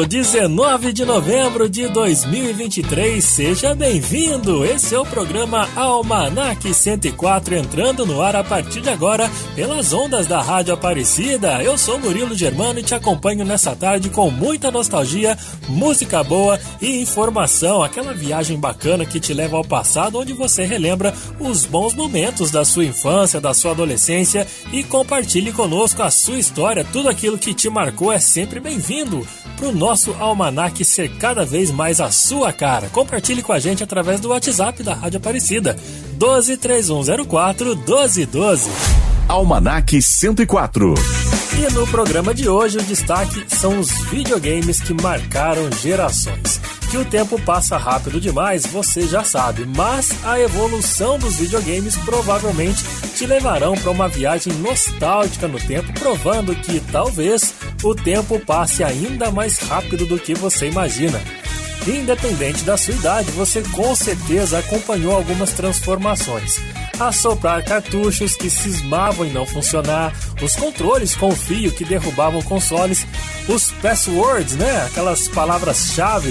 Domingo, 19 de novembro de 2023, seja bem-vindo! Esse é o programa Almanac 104 entrando no ar a partir de agora pelas ondas da Rádio Aparecida. Eu sou Murilo Germano e te acompanho nessa tarde com muita nostalgia, música boa e informação, aquela viagem bacana que te leva ao passado onde você relembra os bons momentos da sua infância, da sua adolescência e compartilhe conosco a sua história. Tudo aquilo que te marcou é sempre bem-vindo para o nosso almanac ser cada vez mais a sua cara. Compartilhe com a gente através do WhatsApp da Rádio Aparecida. 12 3104 1212. Almanac 104. E no programa de hoje o destaque são os videogames que marcaram gerações. Que o tempo passa rápido demais, você já sabe, mas a evolução dos videogames provavelmente te levarão para uma viagem nostálgica no tempo, provando que talvez o tempo passe ainda mais rápido do que você imagina. Independente da sua idade, você com certeza acompanhou algumas transformações assoprar cartuchos que cismavam em não funcionar, os controles com fio que derrubavam consoles, os passwords, né? Aquelas palavras-chave,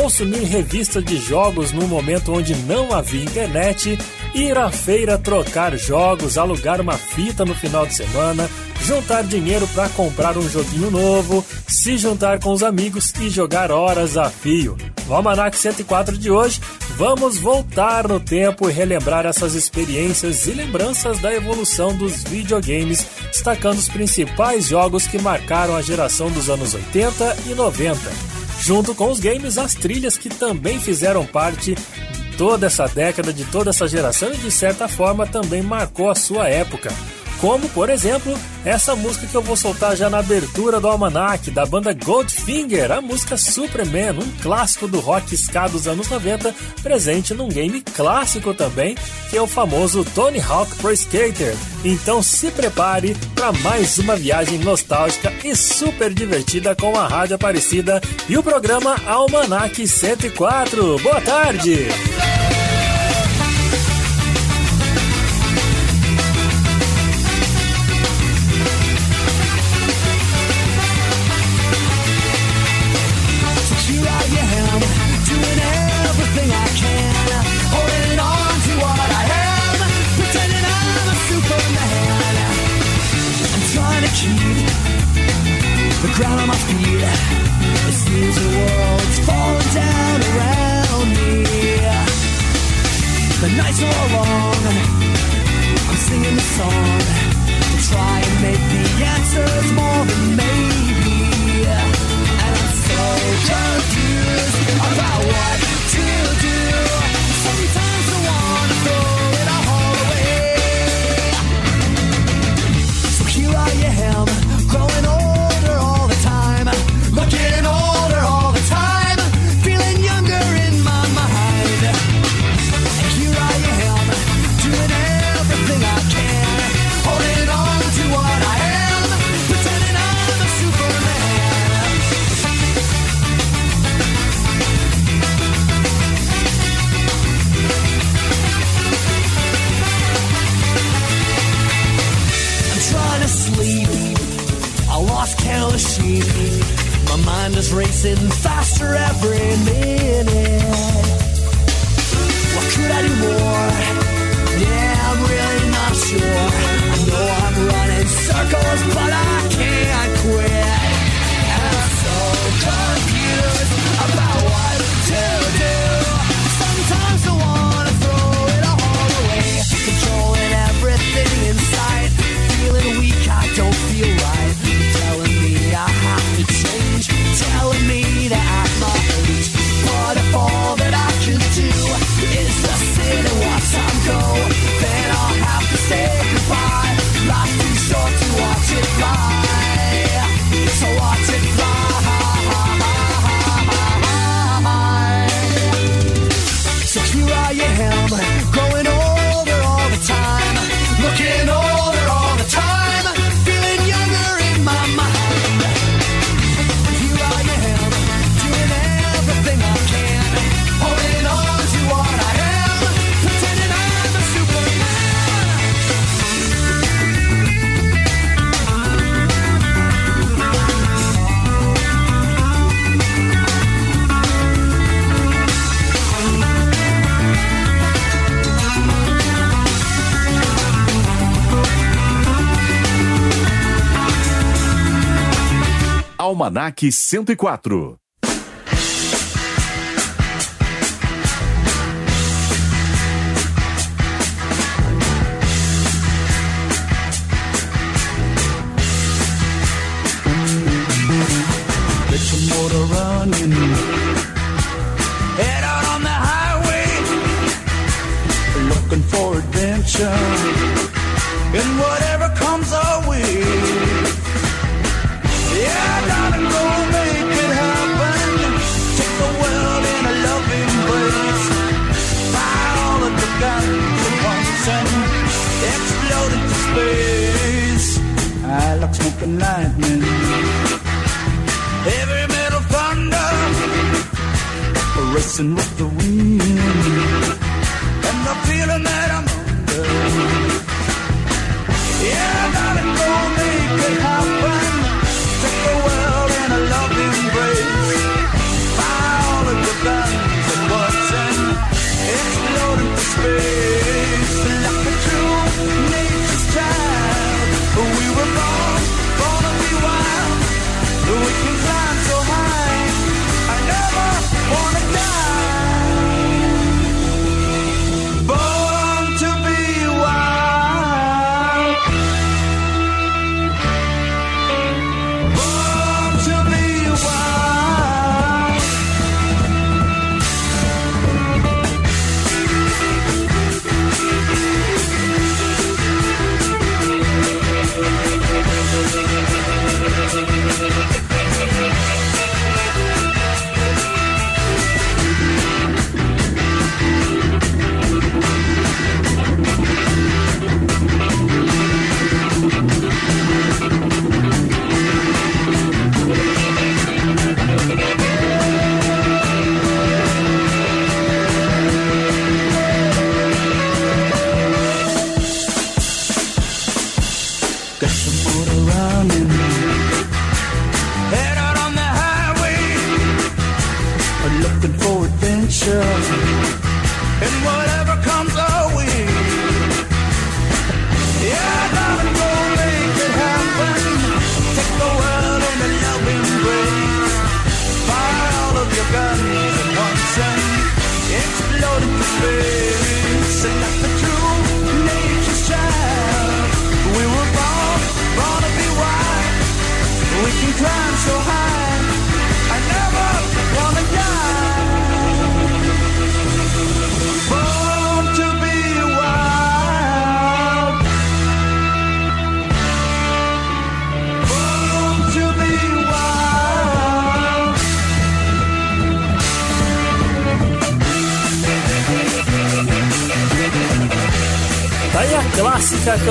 consumir revistas de jogos no momento onde não havia internet, ir à feira trocar jogos, alugar uma fita no final de semana, juntar dinheiro para comprar um joguinho novo, se juntar com os amigos e jogar horas a fio. No Almanac 104 de hoje, vamos voltar no tempo e relembrar essas experiências e lembranças da evolução dos videogames, destacando os principais jogos que marcaram a geração dos anos 80 e 90. Junto com os games, as trilhas que também fizeram parte de toda essa década, de toda essa geração e de certa forma também marcou a sua época como, por exemplo, essa música que eu vou soltar já na abertura do Almanac, da banda Goldfinger, a música Superman, um clássico do rock ska dos anos 90, presente num game clássico também, que é o famoso Tony Hawk Pro Skater. Então se prepare para mais uma viagem nostálgica e super divertida com a Rádio Aparecida e o programa Almanac 104. Boa tarde! matters more. Than Almanac 104. Racing with the wind,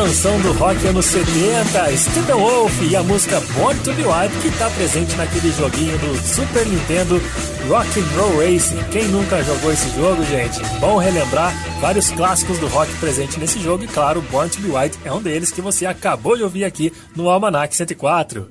canção do rock anos 70, Stephen Wolf e a música Born to Be Wild, que tá presente naquele joguinho do Super Nintendo Rock and Roll Racing. Quem nunca jogou esse jogo, gente? Bom relembrar vários clássicos do rock presente nesse jogo e, claro, Born to Be Wild é um deles que você acabou de ouvir aqui no Almanac 104.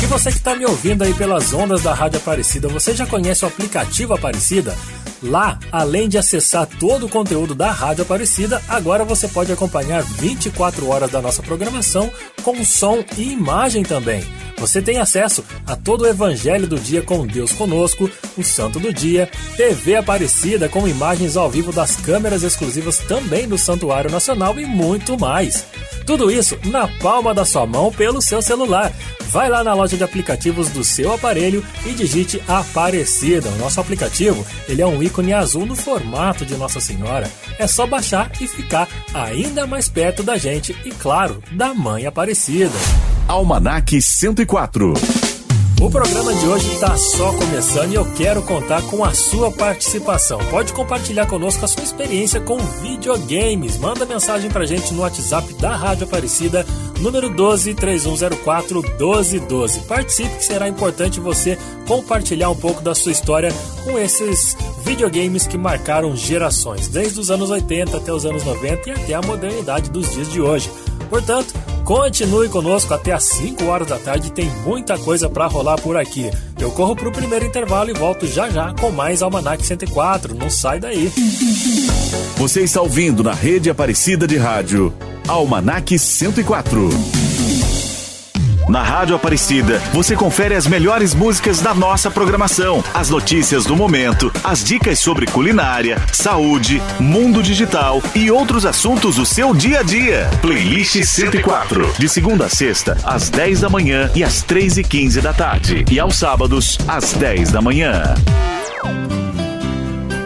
E você que está me ouvindo aí pelas ondas da Rádio Aparecida, você já conhece o aplicativo Aparecida? Lá, além de acessar todo o conteúdo da Rádio Aparecida, agora você pode acompanhar 24 horas da nossa programação com som e imagem também. Você tem acesso a todo o Evangelho do Dia com Deus Conosco, o Santo do Dia, TV Aparecida com imagens ao vivo das câmeras exclusivas também do Santuário Nacional e muito mais. Tudo isso na palma da sua mão pelo seu celular. Vai lá na loja de aplicativos do seu aparelho e digite Aparecida. O nosso aplicativo ele é um ícone azul no formato de Nossa Senhora. É só baixar e ficar ainda mais perto da gente e, claro, da Mãe Aparecida. Almanac 104. O programa de hoje está só começando e eu quero contar com a sua participação. Pode compartilhar conosco a sua experiência com videogames. Manda mensagem pra gente no WhatsApp da Rádio Aparecida, número 12 3104 1212. Participe que será importante você compartilhar um pouco da sua história com esses videogames que marcaram gerações, desde os anos 80 até os anos 90 e até a modernidade dos dias de hoje. Portanto, continue conosco até às 5 horas da tarde, tem muita coisa para rolar por aqui. Eu corro pro primeiro intervalo e volto já já com mais Almanac 104. Não sai daí. Você está ouvindo na rede Aparecida de Rádio Almanac 104. Na Rádio Aparecida, você confere as melhores músicas da nossa programação, as notícias do momento, as dicas sobre culinária, saúde, mundo digital e outros assuntos do seu dia a dia. Playlist 104, de segunda a sexta, às 10 da manhã e às 3 e 15 da tarde. E aos sábados, às 10 da manhã.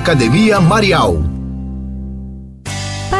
Academia Marial.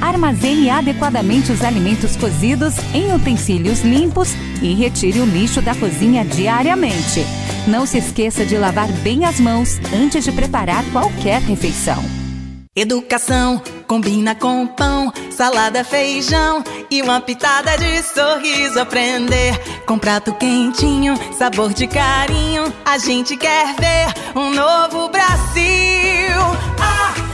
Armazene adequadamente os alimentos cozidos em utensílios limpos e retire o lixo da cozinha diariamente. Não se esqueça de lavar bem as mãos antes de preparar qualquer refeição. Educação combina com pão, salada, feijão e uma pitada de sorriso. Aprender com prato quentinho, sabor de carinho. A gente quer ver um novo Brasil. Aprender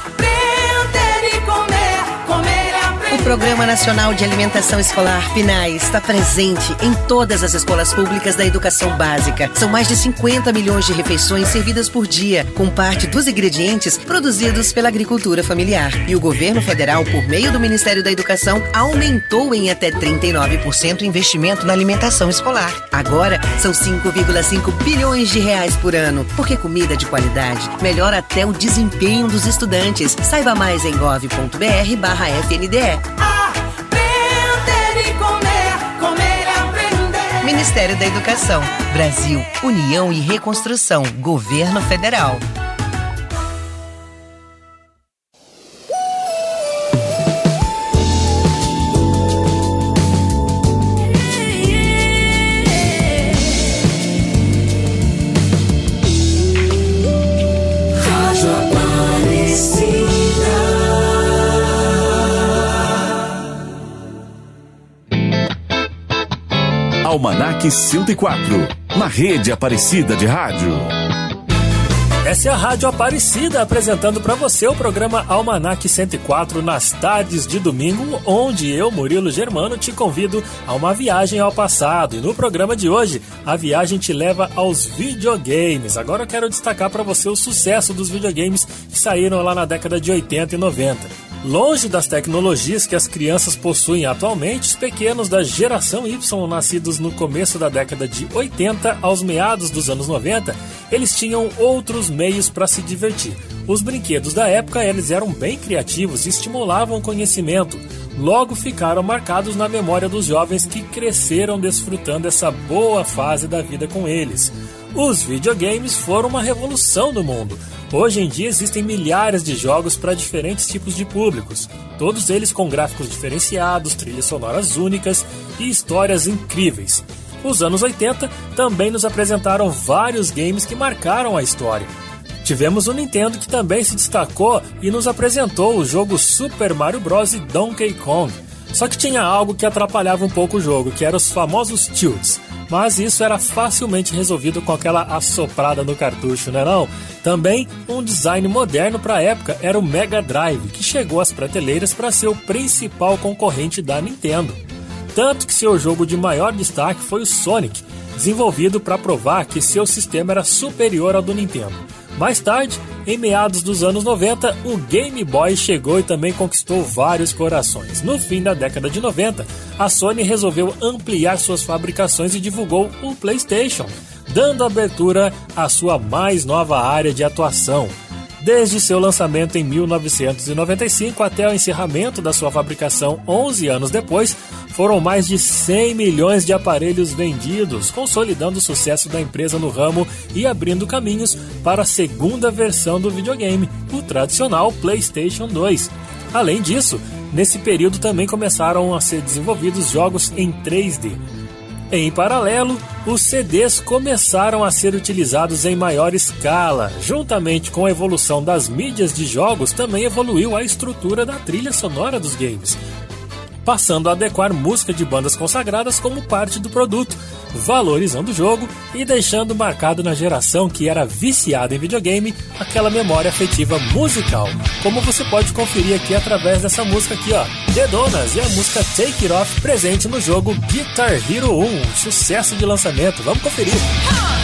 O Programa Nacional de Alimentação Escolar, PNAE, está presente em todas as escolas públicas da educação básica. São mais de 50 milhões de refeições servidas por dia, com parte dos ingredientes produzidos pela agricultura familiar. E o governo federal, por meio do Ministério da Educação, aumentou em até 39% o investimento na alimentação escolar. Agora, são 5,5 bilhões de reais por ano, porque comida de qualidade melhora até o desempenho dos estudantes. Saiba mais em gov.br barra FNDE. Aprender e comer, comer e aprender. Ministério da Educação. Brasil, União e Reconstrução. Governo Federal. Almanac 104, na rede Aparecida de Rádio. Essa é a Rádio Aparecida apresentando para você o programa Almanac 104 nas tardes de domingo, onde eu, Murilo Germano, te convido a uma viagem ao passado. E no programa de hoje, a viagem te leva aos videogames. Agora eu quero destacar para você o sucesso dos videogames que saíram lá na década de 80 e 90. Longe das tecnologias que as crianças possuem atualmente, os pequenos da geração Y, nascidos no começo da década de 80 aos meados dos anos 90, eles tinham outros meios para se divertir. Os brinquedos da época eles eram bem criativos e estimulavam o conhecimento. Logo ficaram marcados na memória dos jovens que cresceram desfrutando essa boa fase da vida com eles. Os videogames foram uma revolução no mundo. Hoje em dia existem milhares de jogos para diferentes tipos de públicos, todos eles com gráficos diferenciados, trilhas sonoras únicas e histórias incríveis. Os anos 80 também nos apresentaram vários games que marcaram a história. Tivemos o Nintendo que também se destacou e nos apresentou o jogo Super Mario Bros. e Donkey Kong. Só que tinha algo que atrapalhava um pouco o jogo, que eram os famosos tilts mas isso era facilmente resolvido com aquela assoprada no cartucho, né não? Também um design moderno para a época era o Mega Drive, que chegou às prateleiras para ser o principal concorrente da Nintendo. Tanto que seu jogo de maior destaque foi o Sonic, desenvolvido para provar que seu sistema era superior ao do Nintendo. Mais tarde, em meados dos anos 90, o Game Boy chegou e também conquistou vários corações. No fim da década de 90, a Sony resolveu ampliar suas fabricações e divulgou o PlayStation, dando abertura à sua mais nova área de atuação. Desde seu lançamento em 1995 até o encerramento da sua fabricação 11 anos depois, foram mais de 100 milhões de aparelhos vendidos, consolidando o sucesso da empresa no ramo e abrindo caminhos para a segunda versão do videogame, o tradicional PlayStation 2. Além disso, nesse período também começaram a ser desenvolvidos jogos em 3D. Em paralelo, os CDs começaram a ser utilizados em maior escala. Juntamente com a evolução das mídias de jogos, também evoluiu a estrutura da trilha sonora dos games, passando a adequar música de bandas consagradas como parte do produto, valorizando o jogo e deixando marcado na geração que era viciada em videogame aquela memória afetiva musical, como você pode conferir aqui através dessa música aqui, ó, The Donas e a música Take It Off presente no jogo Guitar Hero 1, um sucesso de lançamento. Vamos conferir. Você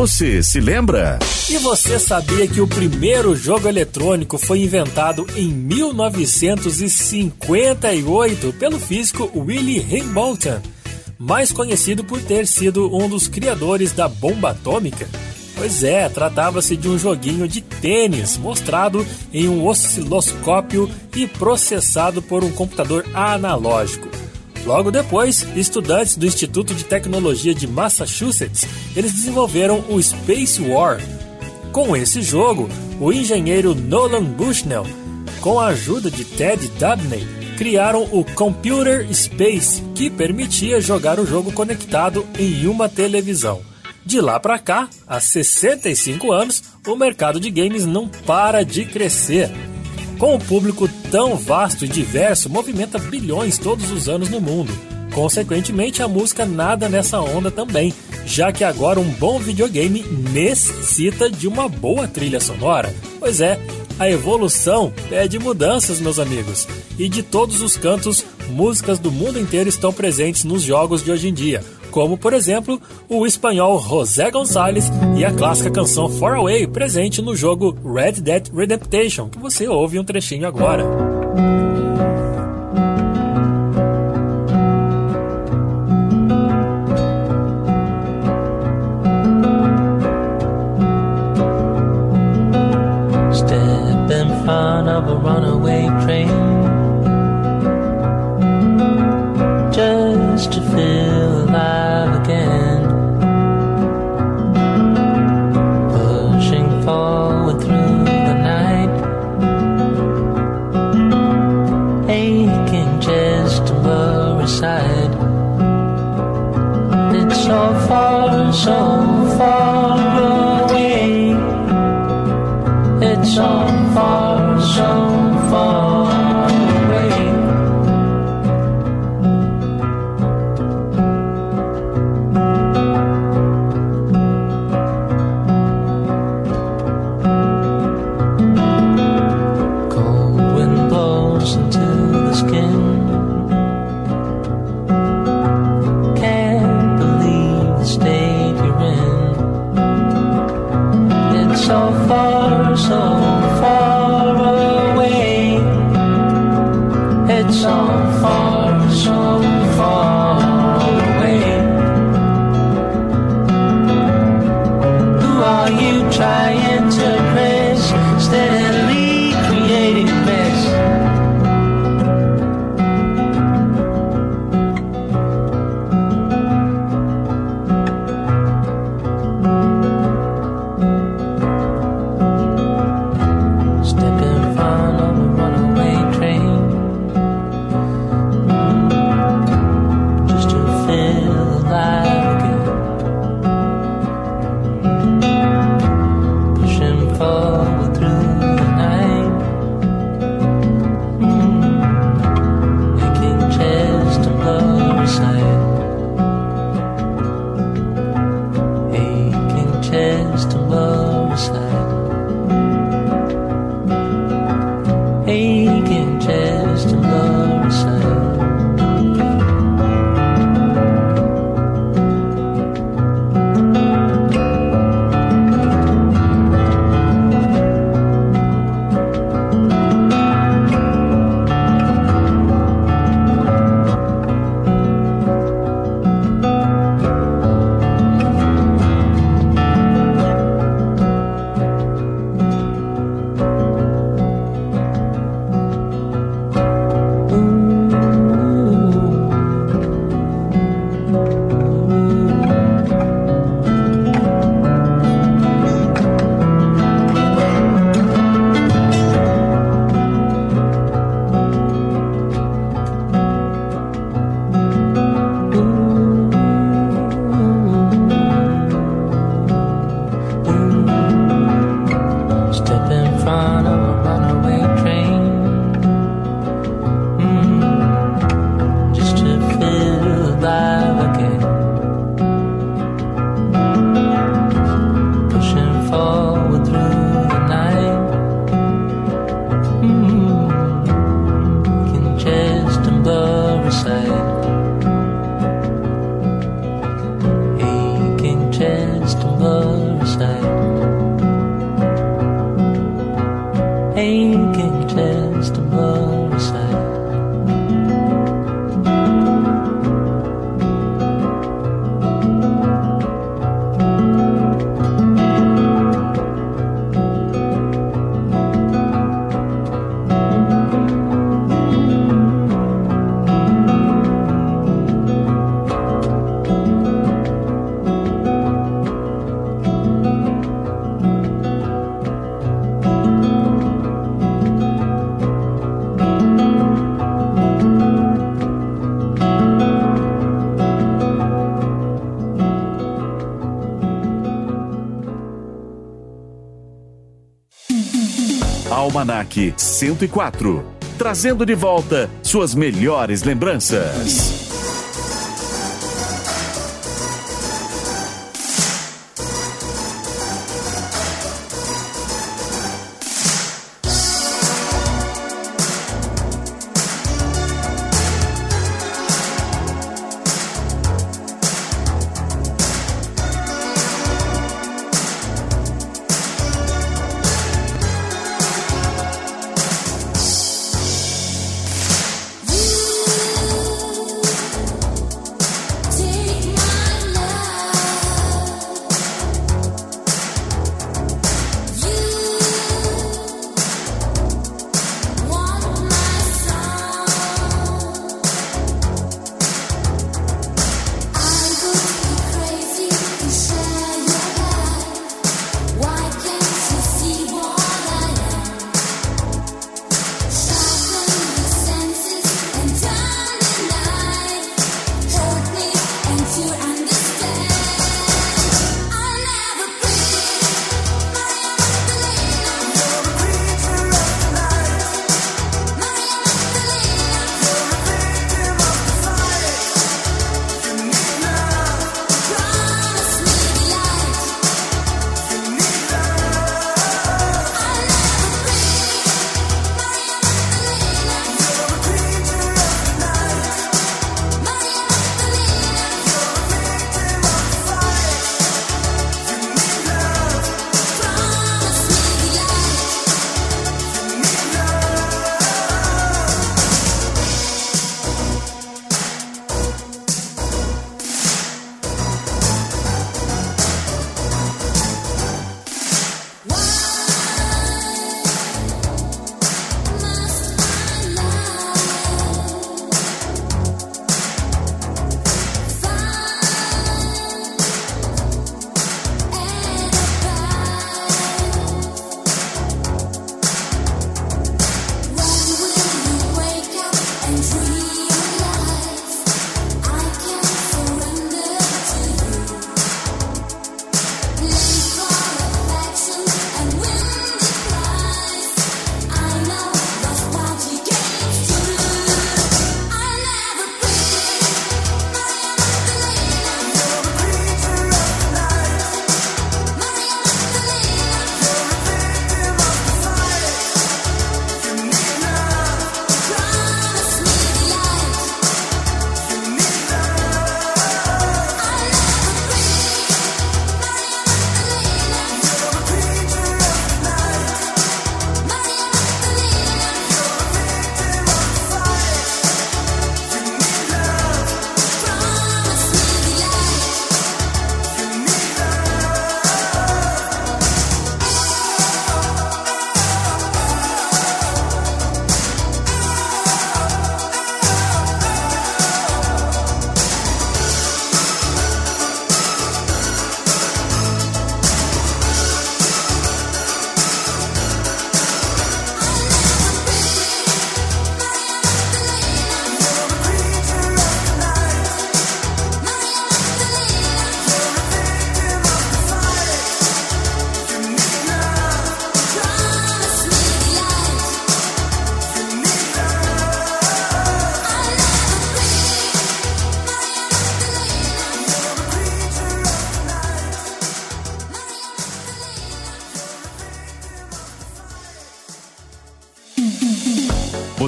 Você se lembra? E você sabia que o primeiro jogo eletrônico foi inventado em 1958 pelo físico Willie Hamilton, mais conhecido por ter sido um dos criadores da bomba atômica? Pois é, tratava-se de um joguinho de tênis mostrado em um osciloscópio e processado por um computador analógico. Logo depois, estudantes do Instituto de Tecnologia de Massachusetts, eles desenvolveram o Space War. Com esse jogo, o engenheiro Nolan Bushnell, com a ajuda de Ted Dabney, criaram o Computer Space, que permitia jogar o jogo conectado em uma televisão. De lá para cá, há 65 anos, o mercado de games não para de crescer. Com um público tão vasto e diverso, movimenta bilhões todos os anos no mundo. Consequentemente, a música nada nessa onda também, já que agora um bom videogame necessita de uma boa trilha sonora. Pois é, a evolução pede mudanças, meus amigos. E de todos os cantos, músicas do mundo inteiro estão presentes nos jogos de hoje em dia como por exemplo o espanhol José González e a clássica canção Far Away, presente no jogo Red Dead Redemption, que você ouve um trechinho agora. Aside. It's so far, so far away. It's so side. Chest and blur Almanac 104, trazendo de volta suas melhores lembranças.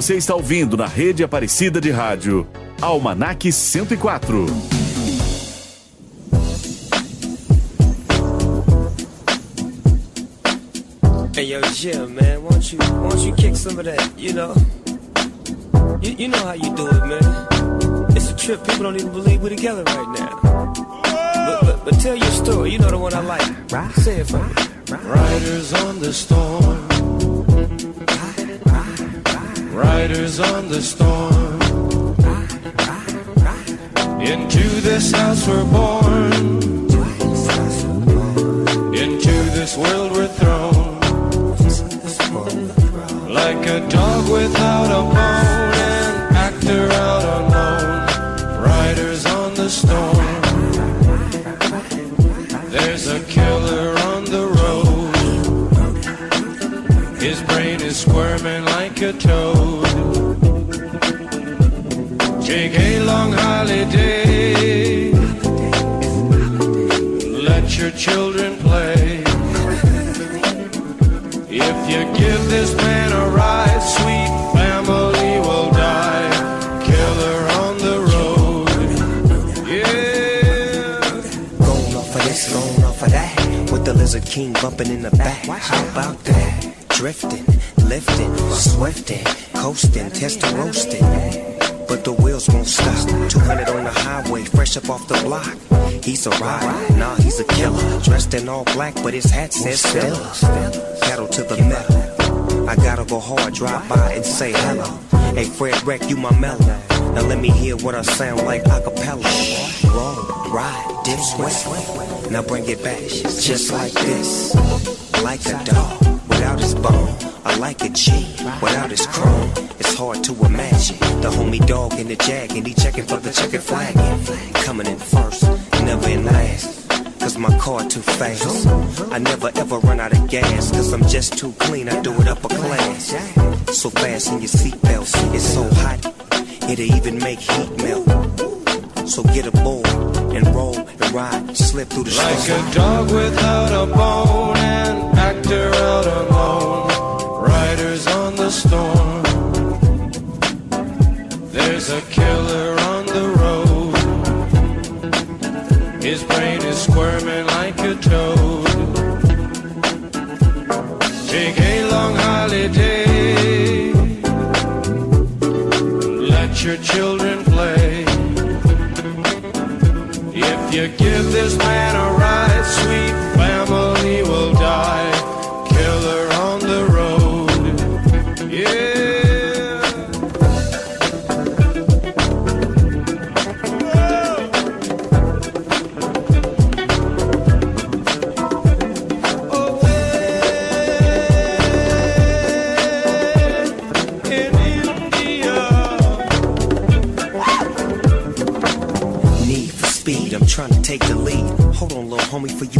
Você está ouvindo na rede Aparecida de Rádio, Almanac 104. Hey yo, Jim, man, won't you won't you kick some of that? You know, you, you know how you do it, man. It's a trip. People don't even believe we're together right now. But, but, but tell your story. You know the one I like. Right. Say it for me. Riders on the storm riders on the storm. Into this house we're born. Into this world we're thrown. Like a dog without a bone, an actor out alone. Riders on the storm. There's a killer on the road. His brain is squirming like a long holiday. Let your children play. If you give this man a ride, sweet family will die. Killer on the road. Yeah. Going off of this, going off of that. With the Lizard King bumping in the back. How about that? Drifting, lifting, swifting, coasting, testing, roasting. But the wheels won't stop. 200 on the highway, fresh up off the block. He's a rider, nah, he's a killer. Dressed in all black, but his hat says Stella. Pedal to the metal. I gotta go hard, drive by and say hello. Hey, Fred Wreck, you my mellow. Now let me hear what I sound like a cappella. Roll, ride, dip, sweat. Now bring it back, just like this. Like a dog without his bone. I like a G without his chrome. It's hard to imagine the homie dog in the jag and he checking for the checkered flag. Coming in first, never in last. Cause my car too fast. I never ever run out of gas. Cause I'm just too clean, I do it upper class. So fast in your seatbelts, it's so hot, it'll even make heat melt. So get aboard and roll and ride, slip through the Like storm. a dog without a bone, an actor out alone, riders on the storm. There's a killer on the road. His brain is squirming like a toad. Take a long holiday. Let your children play. If you give this man a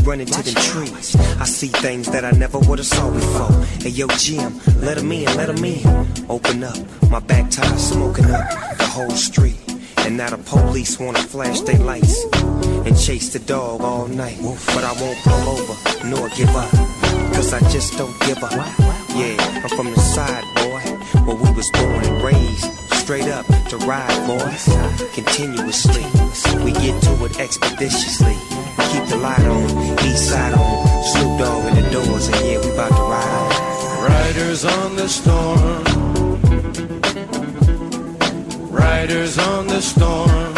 run into them trees. I see things that I never would have saw before. Hey, yo, Jim, let 'em in, let 'em in. Open up, my back tire smoking up the whole street. And now the police wanna flash their lights and chase the dog all night. But I won't pull over nor give up, cause I just don't give up. Yeah, I'm from the side, boy, where we was born and raised. Straight up to ride, boys, continuously. We get to it expeditiously. Keep the light on, east side on, Snoop Dogg in the doors, and yeah, we about to ride. Riders on the storm. Riders on the storm.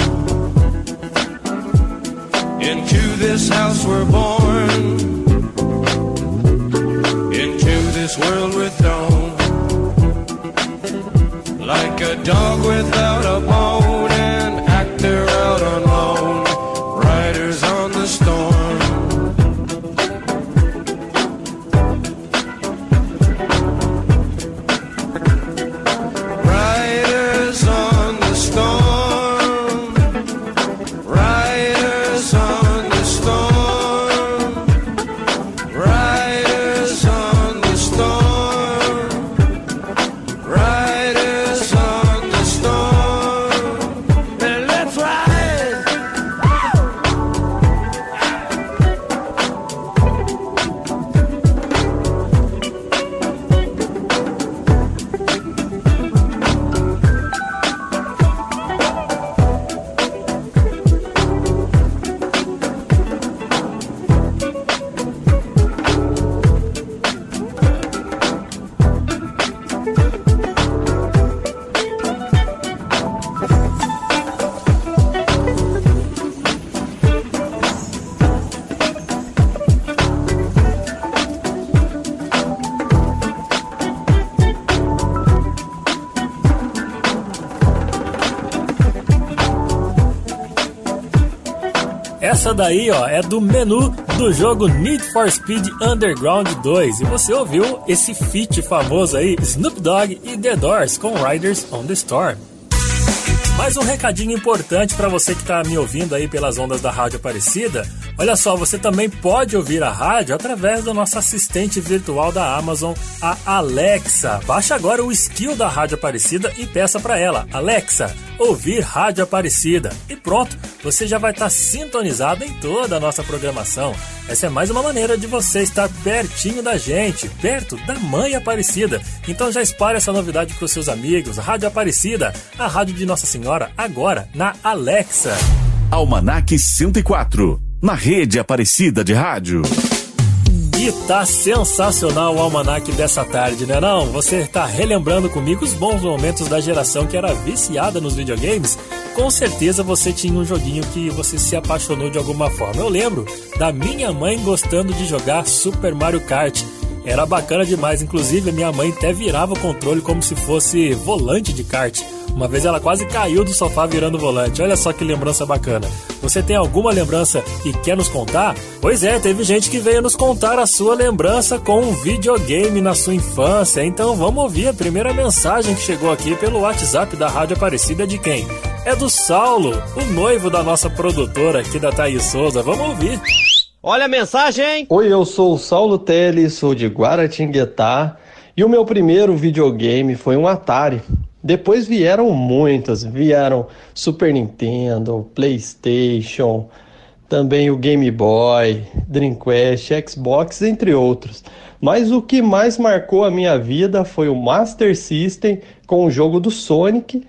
Into this house we're born. Into this world we're thrown. Like a dog without a bone, daí, ó, é do menu do jogo Need for Speed Underground 2. E você ouviu esse feat famoso aí, Snoop Dogg e The Doors com Riders on the Storm. Mais um recadinho importante para você que está me ouvindo aí pelas ondas da Rádio Aparecida. Olha só, você também pode ouvir a rádio através do nosso assistente virtual da Amazon, a Alexa. Baixe agora o skill da Rádio Aparecida e peça para ela, Alexa, ouvir Rádio Aparecida. E pronto, você já vai estar sintonizado em toda a nossa programação. Essa é mais uma maneira de você estar pertinho da gente, perto da Mãe Aparecida. Então já espalhe essa novidade para os seus amigos. Rádio Aparecida, a rádio de Nossa Senhora, agora na Alexa. Almanac 104, na rede Aparecida de Rádio. E tá sensacional o almanac dessa tarde, né não? Você tá relembrando comigo os bons momentos da geração que era viciada nos videogames? Com certeza você tinha um joguinho que você se apaixonou de alguma forma. Eu lembro da minha mãe gostando de jogar Super Mario Kart. Era bacana demais, inclusive a minha mãe até virava o controle como se fosse volante de kart. Uma vez ela quase caiu do sofá virando volante. Olha só que lembrança bacana. Você tem alguma lembrança e quer nos contar? Pois é, teve gente que veio nos contar a sua lembrança com um videogame na sua infância. Então vamos ouvir a primeira mensagem que chegou aqui pelo WhatsApp da Rádio Aparecida de quem? É do Saulo, o noivo da nossa produtora aqui da Thaís Souza. Vamos ouvir. Olha a mensagem! Oi, eu sou o Saulo Teles, sou de Guaratinguetá e o meu primeiro videogame foi um Atari. Depois vieram muitas, vieram Super Nintendo, PlayStation, também o Game Boy, Dreamcast, Xbox, entre outros. Mas o que mais marcou a minha vida foi o Master System com o jogo do Sonic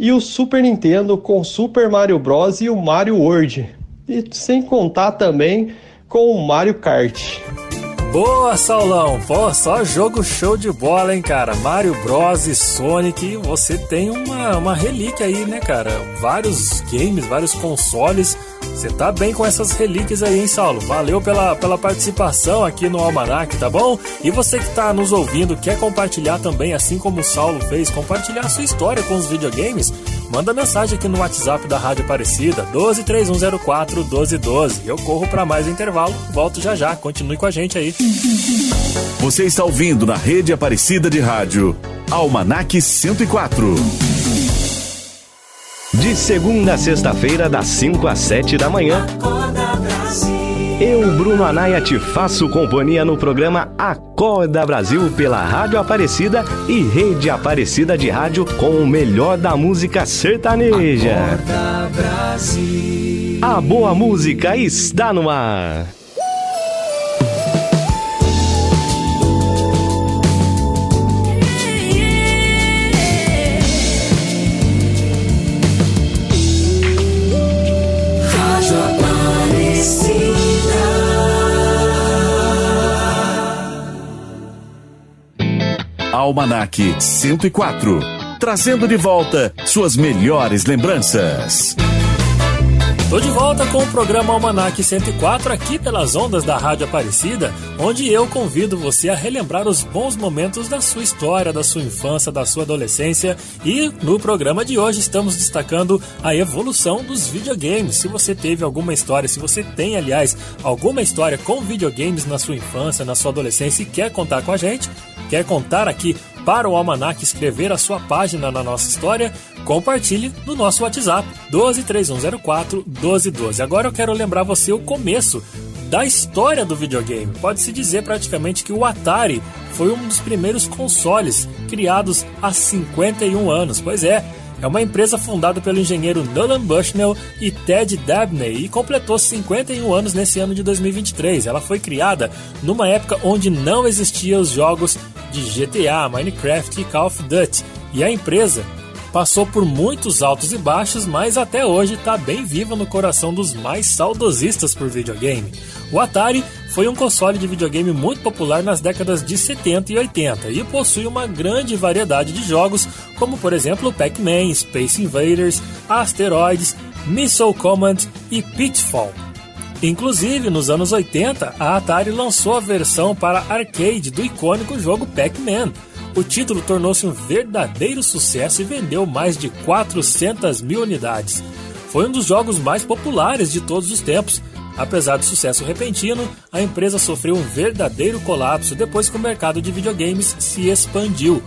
e o Super Nintendo com Super Mario Bros e o Mario World. E sem contar também com o Mario Kart. Boa, Saulão! Pô, só jogo show de bola, hein, cara? Mario Bros e Sonic, você tem uma, uma relíquia aí, né, cara? Vários games, vários consoles. Você tá bem com essas relíquias aí, hein, Saulo? Valeu pela, pela participação aqui no Almanac, tá bom? E você que tá nos ouvindo, quer compartilhar também, assim como o Saulo fez, compartilhar a sua história com os videogames? Manda mensagem aqui no WhatsApp da Rádio Aparecida, 123104 1212. Eu corro para mais um intervalo, volto já já, continue com a gente aí. Você está ouvindo na rede Aparecida de Rádio, Almanac 104. De segunda a sexta-feira, das 5 às 7 da manhã. Eu, Bruno Anaia, te faço companhia no programa Acorda Brasil pela Rádio Aparecida e Rede Aparecida de Rádio com o melhor da música sertaneja. Acorda Brasil. A boa música está no ar. Almanac 104, trazendo de volta suas melhores lembranças. Tô de volta com o programa Almanac 104 aqui pelas ondas da Rádio Aparecida, onde eu convido você a relembrar os bons momentos da sua história, da sua infância, da sua adolescência. E no programa de hoje estamos destacando a evolução dos videogames. Se você teve alguma história, se você tem, aliás, alguma história com videogames na sua infância, na sua adolescência e quer contar com a gente, quer contar aqui para o Almanac escrever a sua página na nossa história, compartilhe no nosso WhatsApp 123104 1212. Agora eu quero lembrar você o começo da história do videogame. Pode-se dizer praticamente que o Atari foi um dos primeiros consoles criados há 51 anos. Pois é, é uma empresa fundada pelo engenheiro Nolan Bushnell e Ted Dabney e completou 51 anos nesse ano de 2023. Ela foi criada numa época onde não existiam os jogos de GTA, Minecraft e Call of Duty. E a empresa passou por muitos altos e baixos, mas até hoje está bem viva no coração dos mais saudosistas por videogame. O Atari foi um console de videogame muito popular nas décadas de 70 e 80 e possui uma grande variedade de jogos, como por exemplo Pac-Man, Space Invaders, Asteroids, Missile Command e Pitfall. Inclusive, nos anos 80, a Atari lançou a versão para arcade do icônico jogo Pac-Man. O título tornou-se um verdadeiro sucesso e vendeu mais de 400 mil unidades. Foi um dos jogos mais populares de todos os tempos. Apesar do sucesso repentino, a empresa sofreu um verdadeiro colapso depois que o mercado de videogames se expandiu.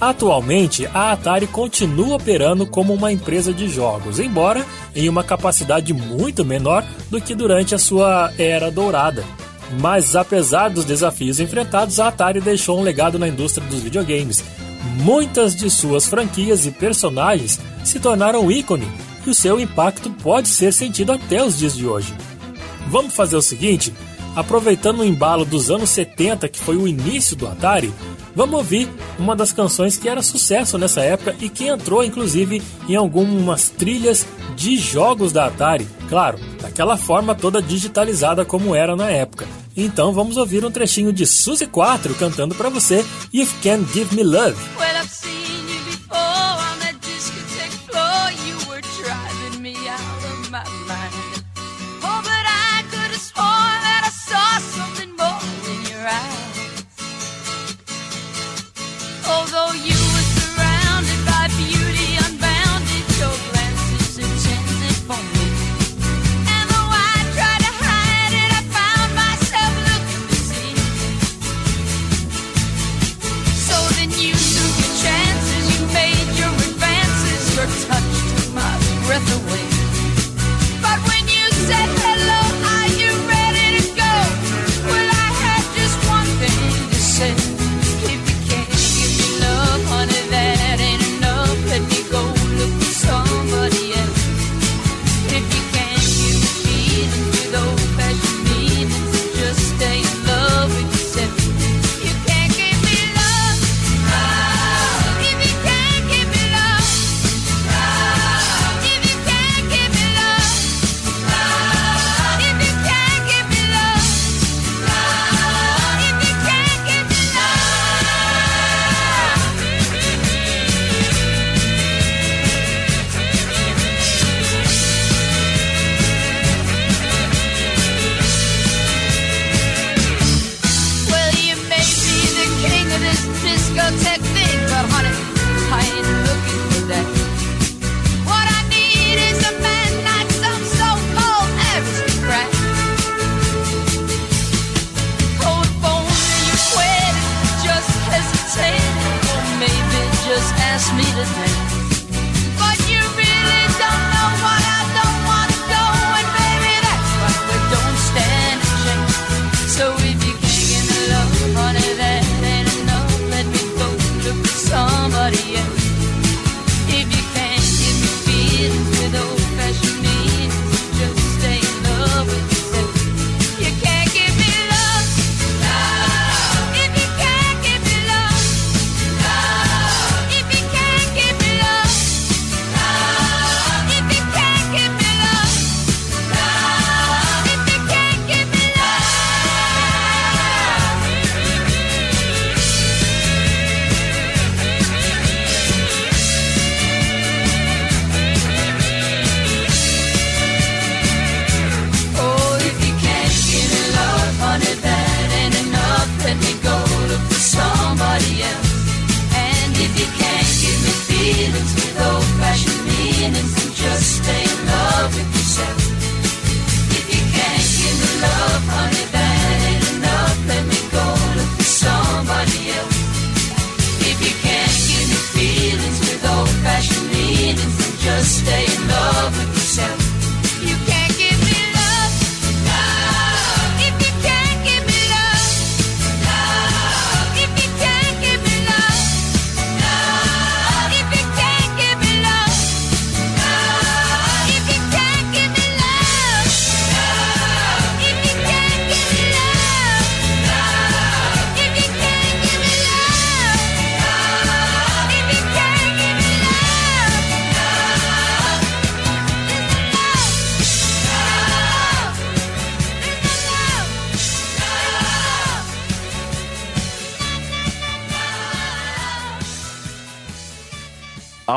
Atualmente, a Atari continua operando como uma empresa de jogos, embora em uma capacidade muito menor do que durante a sua era dourada. Mas apesar dos desafios enfrentados, a Atari deixou um legado na indústria dos videogames. Muitas de suas franquias e personagens se tornaram ícone e o seu impacto pode ser sentido até os dias de hoje. Vamos fazer o seguinte? Aproveitando o embalo dos anos 70, que foi o início do Atari, Vamos ouvir uma das canções que era sucesso nessa época e que entrou inclusive em algumas trilhas de jogos da Atari, claro, daquela forma toda digitalizada como era na época. Então vamos ouvir um trechinho de Suzy 4 cantando para você If Can Give Me Love. Well,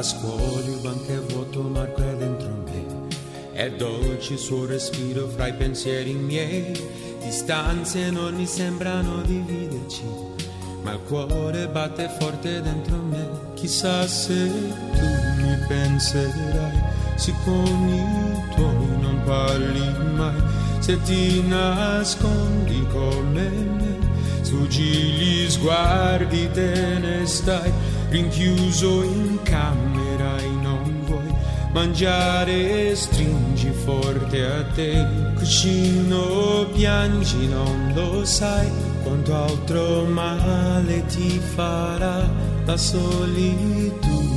A scuola il banco è vuoto Marco è dentro me. È dolce il suo respiro fra i pensieri miei. Distanze enormi sembrano dividerci ma il cuore batte forte dentro me. Chissà se tu mi penserai se con i tuoi non parli mai. Se ti nascondi come me sfuggi gli sguardi te ne stai rinchiuso in camera. non mangiare stringi forte a te. Cucino piangi non lo sai quanto altro male ti farà la solitudine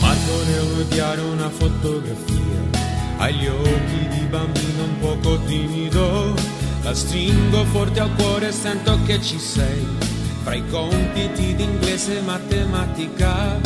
Marco nell'odiare una fotografia agli occhi di bambino un poco timido la stringo forte al cuore e sento che ci sei. Fra i compiti d'inglese e matematica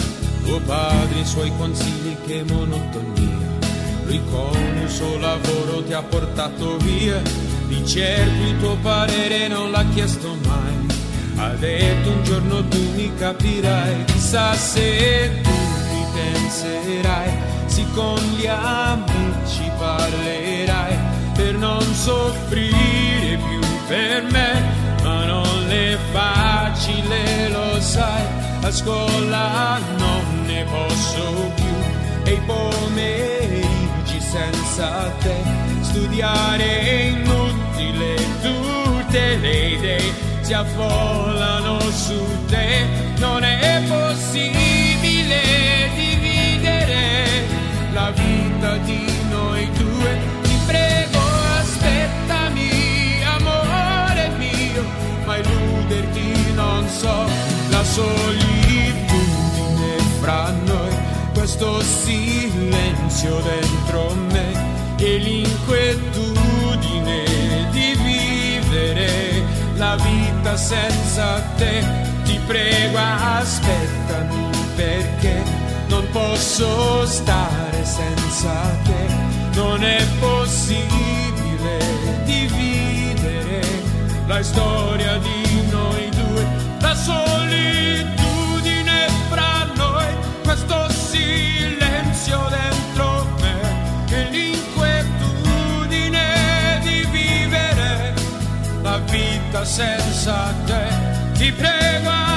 tuo padre i suoi consigli che monotonia. Lui con il suo lavoro ti ha portato via. Di certo il tuo parere non l'ha chiesto mai. Ha detto un giorno tu mi capirai chissà se tu mi penserai sì con gli amici parlerai per non soffrire più per me ma non è facile lo sai a scuola non ne posso più. E i pomeriggi senza te studiare è inutile tutte le idee si affollano su te. Non è possibile la vita di noi due. Ti prego aspettami amore mio ma illuderti non so. La solitudine fra noi questo silenzio dentro me e l'inquietudine di vivere la vita senza te. Ti prego aspettami perché non posso stare senza te. Non è possibile dividere la storia di noi due. La solitudine fra noi questo silenzio dentro me e l'inquietudine di vivere la vita senza te. Ti prego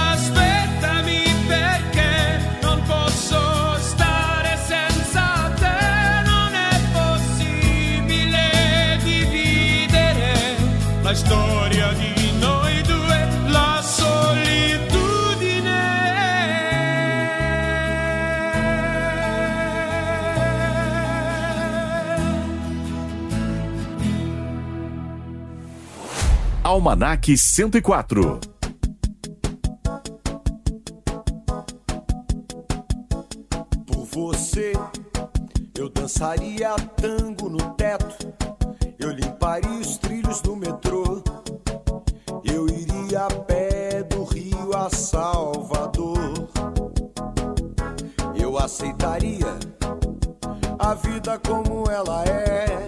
Almanac 104. Por você, eu dançaria tango no teto. Eu limparia os trilhos do metrô. Eu iria a pé do Rio a Salvador. Eu aceitaria a vida como ela é.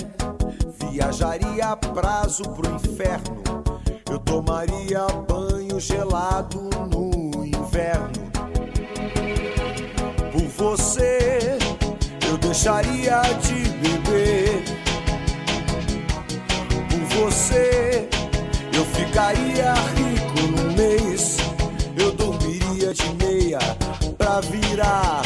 Viajaria a prazo pro inferno. Eu tomaria banho gelado no inverno. Por você, eu deixaria de beber. Por você, eu ficaria rico no mês. Eu dormiria de meia pra virar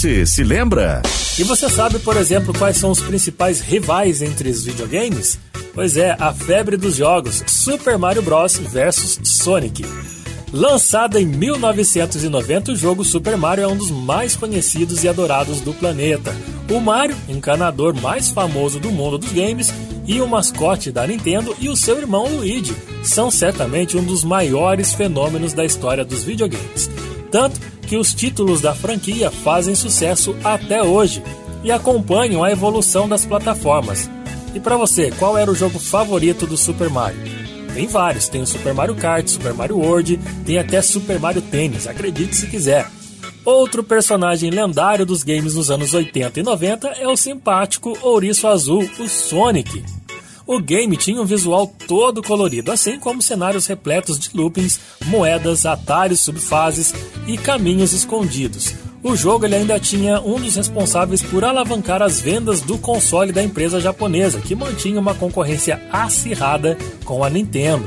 Você se lembra? E você sabe, por exemplo, quais são os principais rivais entre os videogames? Pois é, a febre dos jogos Super Mario Bros. versus Sonic. Lançado em 1990, o jogo Super Mario é um dos mais conhecidos e adorados do planeta. O Mario, encanador mais famoso do mundo dos games, e o mascote da Nintendo e o seu irmão Luigi são certamente um dos maiores fenômenos da história dos videogames. Tanto que os títulos da franquia fazem sucesso até hoje e acompanham a evolução das plataformas. E para você, qual era o jogo favorito do Super Mario? Tem vários, tem o Super Mario Kart, Super Mario World, tem até Super Mario Tennis, acredite se quiser. Outro personagem lendário dos games nos anos 80 e 90 é o simpático ouriço azul, o Sonic. O game tinha um visual todo colorido, assim como cenários repletos de loopings, moedas, atalhos, subfases e caminhos escondidos. O jogo ele ainda tinha um dos responsáveis por alavancar as vendas do console da empresa japonesa, que mantinha uma concorrência acirrada com a Nintendo.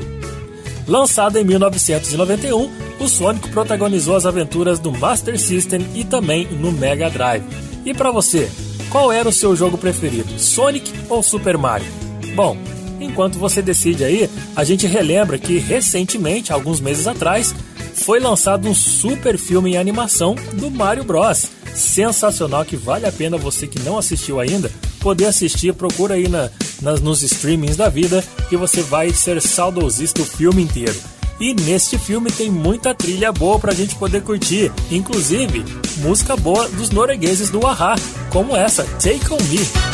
Lançado em 1991, o Sonic protagonizou as aventuras do Master System e também no Mega Drive. E para você, qual era o seu jogo preferido, Sonic ou Super Mario? Bom, enquanto você decide aí, a gente relembra que recentemente, alguns meses atrás, foi lançado um super filme em animação do Mario Bros. Sensacional que vale a pena você que não assistiu ainda poder assistir. Procura aí na, nas, nos streamings da vida que você vai ser saudosista o filme inteiro. E neste filme tem muita trilha boa pra gente poder curtir, inclusive música boa dos noruegueses do Ahá, como essa Take On Me.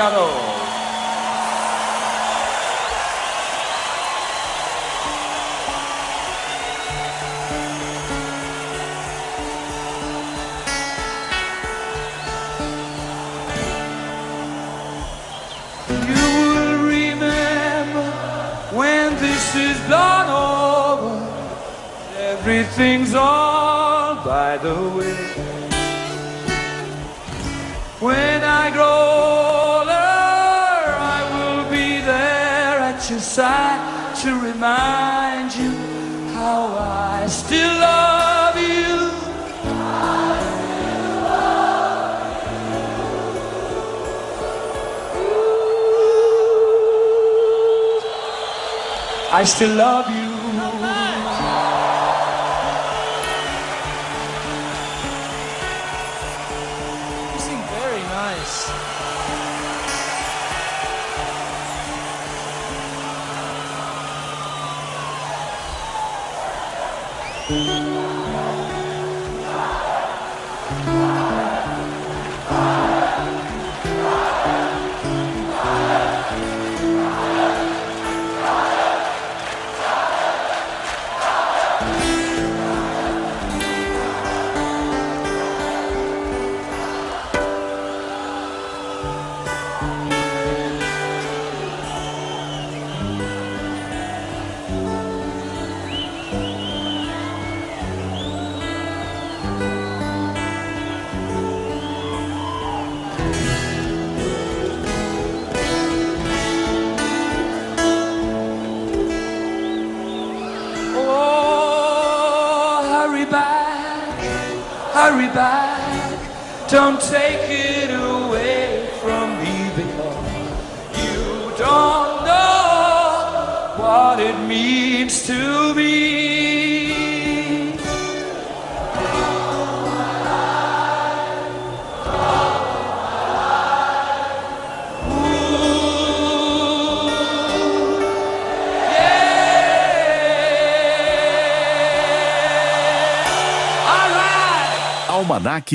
ကြတော့ I still love you.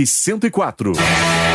104.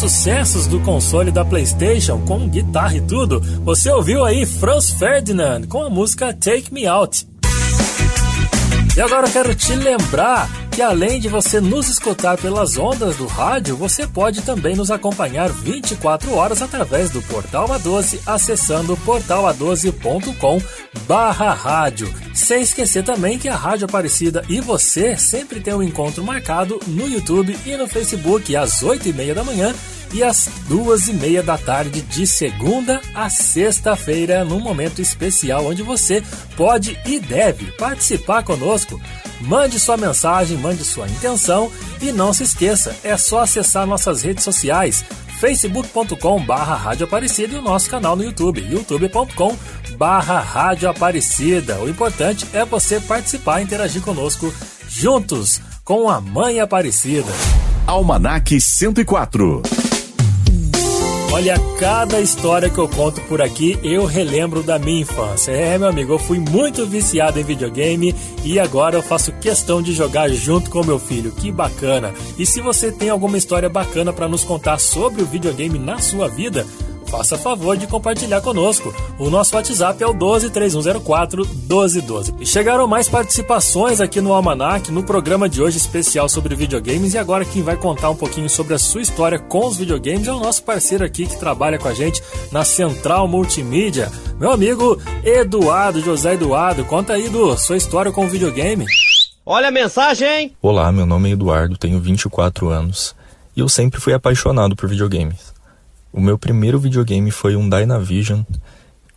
Sucessos do console da PlayStation, com guitarra e tudo. Você ouviu aí Franz Ferdinand com a música Take Me Out. E agora eu quero te lembrar que além de você nos escutar pelas ondas do rádio, você pode também nos acompanhar 24 horas através do Portal A12, acessando portala12.com barra rádio. Sem esquecer também que a Rádio Aparecida e você sempre tem um encontro marcado no YouTube e no Facebook às 8 e meia da manhã e às duas e meia da tarde de segunda a sexta-feira, num momento especial onde você pode e deve participar conosco. Mande sua mensagem, mande sua intenção e não se esqueça, é só acessar nossas redes sociais facebook.com barra Rádio Aparecida e o nosso canal no YouTube, youtube.com barra Rádio Aparecida. O importante é você participar e interagir conosco juntos com a Mãe Aparecida. Almanac 104. Olha, cada história que eu conto por aqui, eu relembro da minha infância. É, meu amigo, eu fui muito viciado em videogame e agora eu faço questão de jogar junto com meu filho. Que bacana! E se você tem alguma história bacana para nos contar sobre o videogame na sua vida, faça favor de compartilhar conosco. O nosso WhatsApp é o 123104 1212. E chegaram mais participações aqui no Almanac, no programa de hoje especial sobre videogames. E agora quem vai contar um pouquinho sobre a sua história com os videogames é o nosso parceiro aqui que trabalha com a gente na Central Multimídia, meu amigo Eduardo, José Eduardo. Conta aí do sua história com o videogame. Olha a mensagem! Olá, meu nome é Eduardo, tenho 24 anos e eu sempre fui apaixonado por videogames. O meu primeiro videogame foi um Dynavision,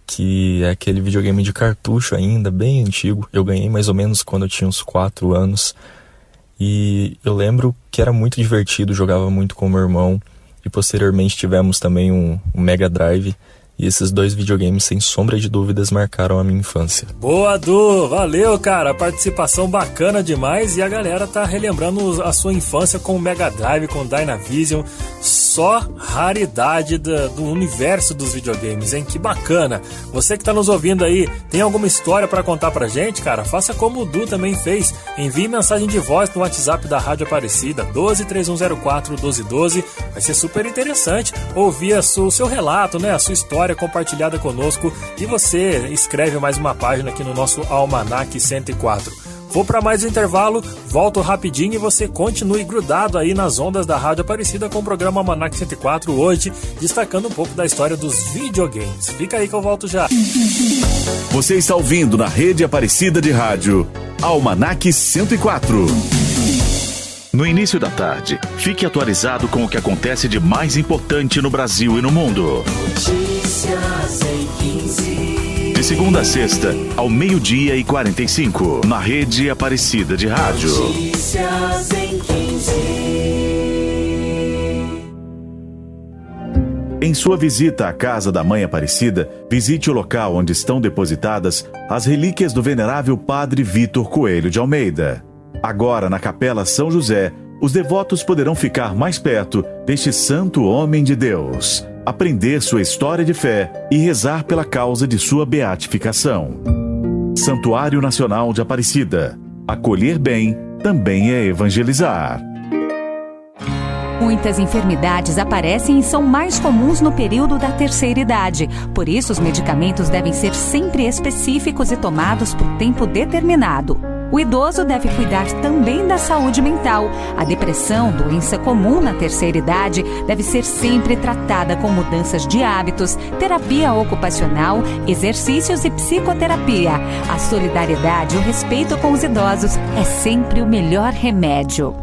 que é aquele videogame de cartucho ainda, bem antigo. Eu ganhei mais ou menos quando eu tinha uns 4 anos. E eu lembro que era muito divertido, jogava muito com meu irmão. E posteriormente tivemos também um, um Mega Drive. E esses dois videogames, sem sombra de dúvidas, marcaram a minha infância. Boa, Du! Valeu, cara! Participação bacana demais e a galera tá relembrando a sua infância com o Mega Drive, com o Dynavision. Só raridade da- do universo dos videogames, hein? Que bacana! Você que tá nos ouvindo aí, tem alguma história para contar pra gente, cara? Faça como o Du também fez. Envie mensagem de voz no WhatsApp da Rádio Aparecida, 123104 1212. Vai ser super interessante ouvir o seu relato, né? A sua história compartilhada conosco e você escreve mais uma página aqui no nosso Almanac 104. Vou para mais um intervalo, volto rapidinho e você continue grudado aí nas ondas da Rádio Aparecida com o programa Almanac 104 hoje, destacando um pouco da história dos videogames. Fica aí que eu volto já. Você está ouvindo na rede Aparecida de Rádio Almanac 104. No início da tarde, fique atualizado com o que acontece de mais importante no Brasil e no mundo. Notícias em 15. De segunda a sexta, ao meio-dia e 45, na rede Aparecida de Rádio. Notícias em 15. Em sua visita à casa da Mãe Aparecida, visite o local onde estão depositadas as relíquias do venerável Padre Vitor Coelho de Almeida. Agora, na Capela São José, os devotos poderão ficar mais perto deste santo homem de Deus, aprender sua história de fé e rezar pela causa de sua beatificação. Santuário Nacional de Aparecida. Acolher bem também é evangelizar. Muitas enfermidades aparecem e são mais comuns no período da terceira idade. Por isso, os medicamentos devem ser sempre específicos e tomados por tempo determinado. O idoso deve cuidar também da saúde mental. A depressão, doença comum na terceira idade, deve ser sempre tratada com mudanças de hábitos, terapia ocupacional, exercícios e psicoterapia. A solidariedade e o respeito com os idosos é sempre o melhor remédio.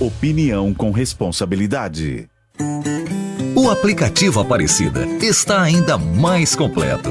Opinião com responsabilidade. O aplicativo Aparecida está ainda mais completo.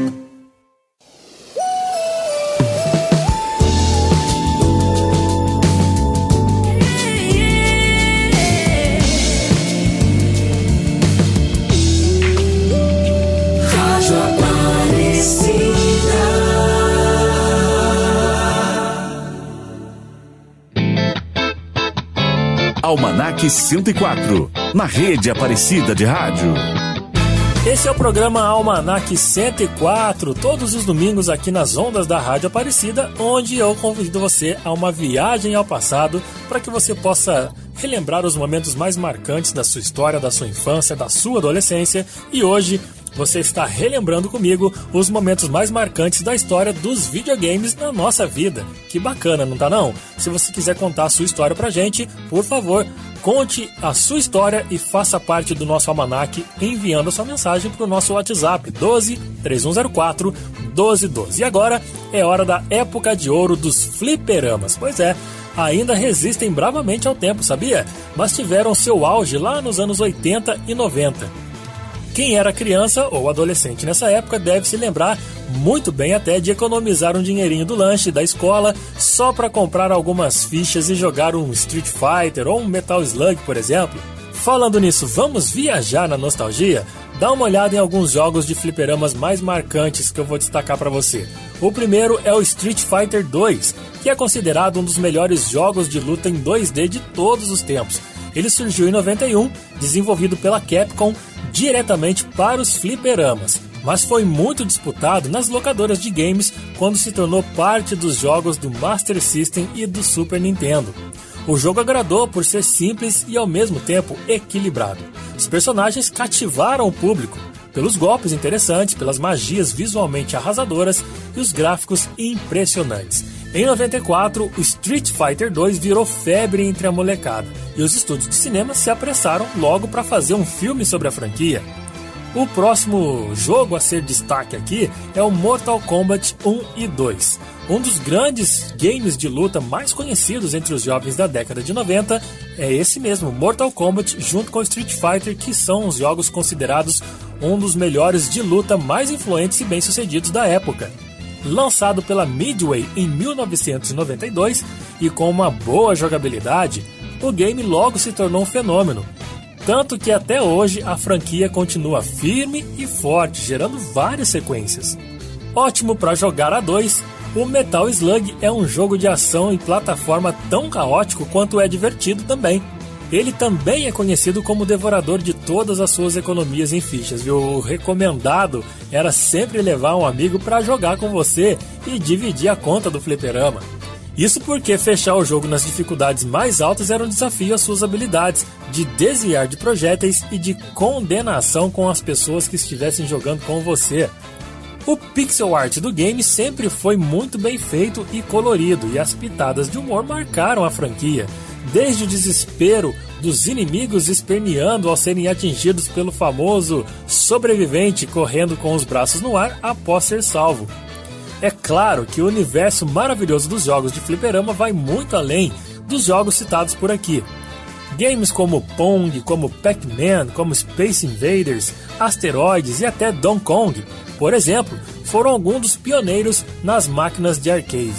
Almanac 104, na rede Aparecida de Rádio. Esse é o programa Almanac 104, todos os domingos aqui nas ondas da Rádio Aparecida, onde eu convido você a uma viagem ao passado para que você possa relembrar os momentos mais marcantes da sua história, da sua infância, da sua adolescência. E hoje você está relembrando comigo os momentos mais marcantes da história dos videogames na nossa vida. Que bacana, não tá não? Se você quiser contar a sua história pra gente, por favor, conte a sua história e faça parte do nosso almanac enviando a sua mensagem para o nosso WhatsApp 12 3104 1212. E agora é hora da época de ouro dos fliperamas. Pois é, ainda resistem bravamente ao tempo, sabia? Mas tiveram seu auge lá nos anos 80 e 90. Quem era criança ou adolescente nessa época deve se lembrar muito bem até de economizar um dinheirinho do lanche da escola só para comprar algumas fichas e jogar um Street Fighter ou um Metal Slug, por exemplo. Falando nisso, vamos viajar na nostalgia? Dá uma olhada em alguns jogos de fliperamas mais marcantes que eu vou destacar para você. O primeiro é o Street Fighter 2, que é considerado um dos melhores jogos de luta em 2D de todos os tempos. Ele surgiu em 91, desenvolvido pela Capcom diretamente para os fliperamas, mas foi muito disputado nas locadoras de games quando se tornou parte dos jogos do Master System e do Super Nintendo. O jogo agradou por ser simples e ao mesmo tempo equilibrado. Os personagens cativaram o público pelos golpes interessantes, pelas magias visualmente arrasadoras e os gráficos impressionantes. Em 94, o Street Fighter 2 virou febre entre a molecada e os estúdios de cinema se apressaram logo para fazer um filme sobre a franquia. O próximo jogo a ser destaque aqui é o Mortal Kombat 1 e 2. Um dos grandes games de luta mais conhecidos entre os jovens da década de 90 é esse mesmo, Mortal Kombat, junto com Street Fighter, que são os jogos considerados um dos melhores de luta mais influentes e bem-sucedidos da época lançado pela Midway em 1992 e com uma boa jogabilidade, o game logo se tornou um fenômeno. Tanto que até hoje a franquia continua firme e forte, gerando várias sequências. Ótimo para jogar a dois, o Metal Slug é um jogo de ação e plataforma tão caótico quanto é divertido também. Ele também é conhecido como devorador de todas as suas economias em fichas, viu? O recomendado era sempre levar um amigo para jogar com você e dividir a conta do fliperama. Isso porque fechar o jogo nas dificuldades mais altas era um desafio às suas habilidades de desviar de projéteis e de condenação com as pessoas que estivessem jogando com você. O pixel art do game sempre foi muito bem feito e colorido, e as pitadas de humor marcaram a franquia desde o desespero dos inimigos esperneando ao serem atingidos pelo famoso sobrevivente correndo com os braços no ar após ser salvo. É claro que o universo maravilhoso dos jogos de fliperama vai muito além dos jogos citados por aqui. Games como Pong, como Pac-Man, como Space Invaders, Asteroids e até Donkey Kong, por exemplo, foram alguns dos pioneiros nas máquinas de arcade.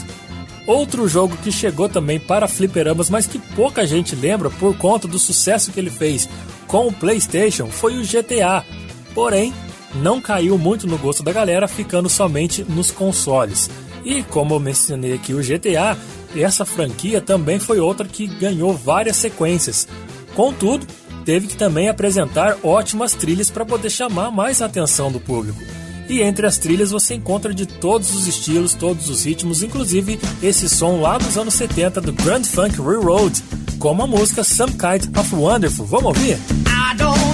Outro jogo que chegou também para fliperamas, mas que pouca gente lembra por conta do sucesso que ele fez com o PlayStation, foi o GTA. Porém, não caiu muito no gosto da galera, ficando somente nos consoles. E como eu mencionei aqui o GTA, essa franquia também foi outra que ganhou várias sequências. Contudo, teve que também apresentar ótimas trilhas para poder chamar mais a atenção do público. E entre as trilhas você encontra de todos os estilos, todos os ritmos, inclusive esse som lá dos anos 70 do Grand Funk Railroad, como a música Some Kind of Wonderful. Vamos ouvir? I don't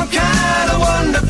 some kind of wonderful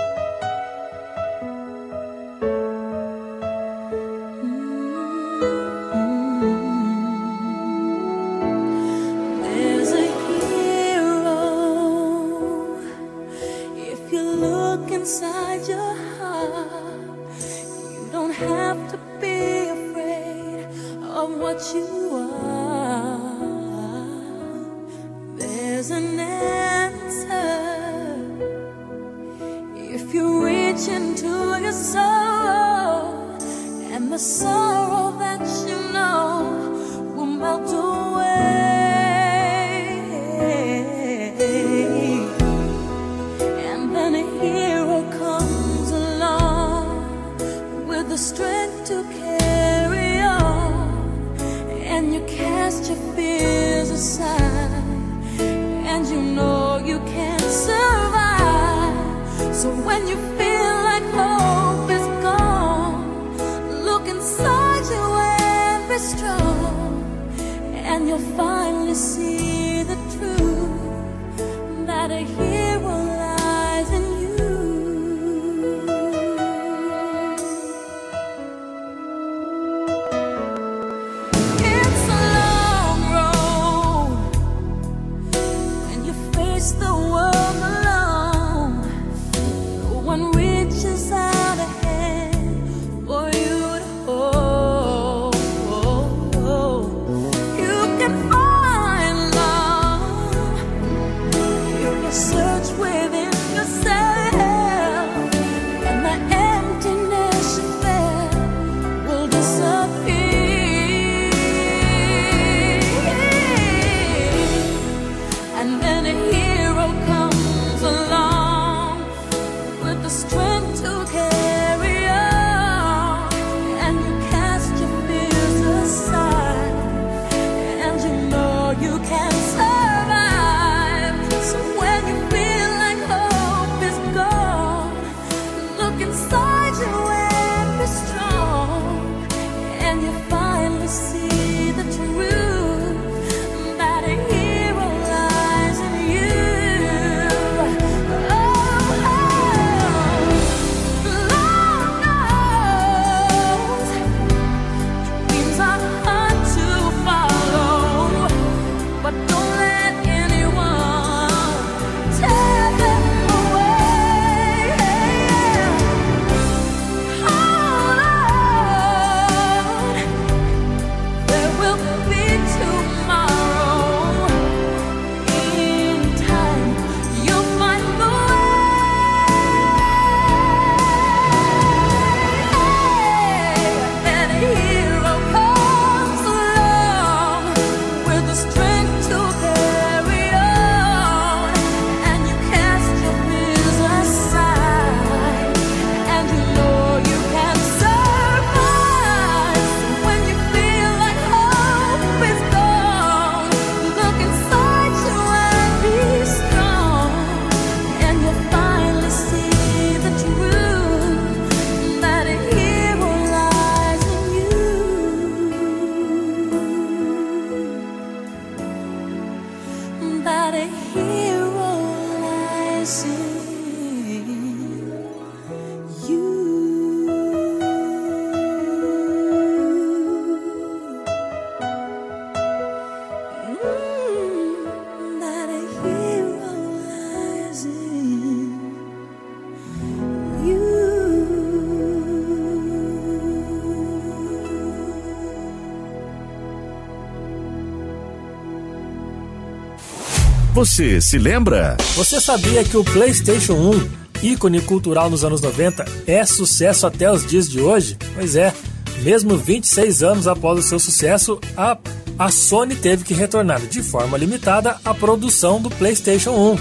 Você se lembra? Você sabia que o PlayStation 1, ícone cultural nos anos 90, é sucesso até os dias de hoje? Pois é, mesmo 26 anos após o seu sucesso, a, a Sony teve que retornar de forma limitada a produção do PlayStation 1.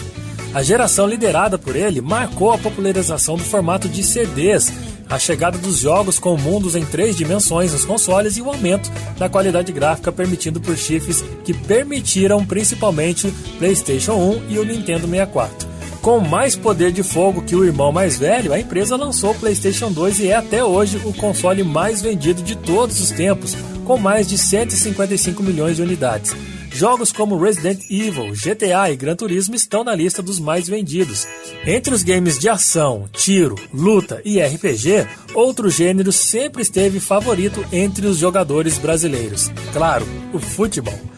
A geração liderada por ele marcou a popularização do formato de CDs, a chegada dos jogos com mundos em três dimensões nos consoles e o aumento da qualidade gráfica permitido por chips que permitiram principalmente PlayStation 1 e o Nintendo 64. Com mais poder de fogo que o irmão mais velho, a empresa lançou o PlayStation 2 e é até hoje o console mais vendido de todos os tempos, com mais de 155 milhões de unidades. Jogos como Resident Evil, GTA e Gran Turismo estão na lista dos mais vendidos. Entre os games de ação, tiro, luta e RPG, outro gênero sempre esteve favorito entre os jogadores brasileiros. Claro, o futebol.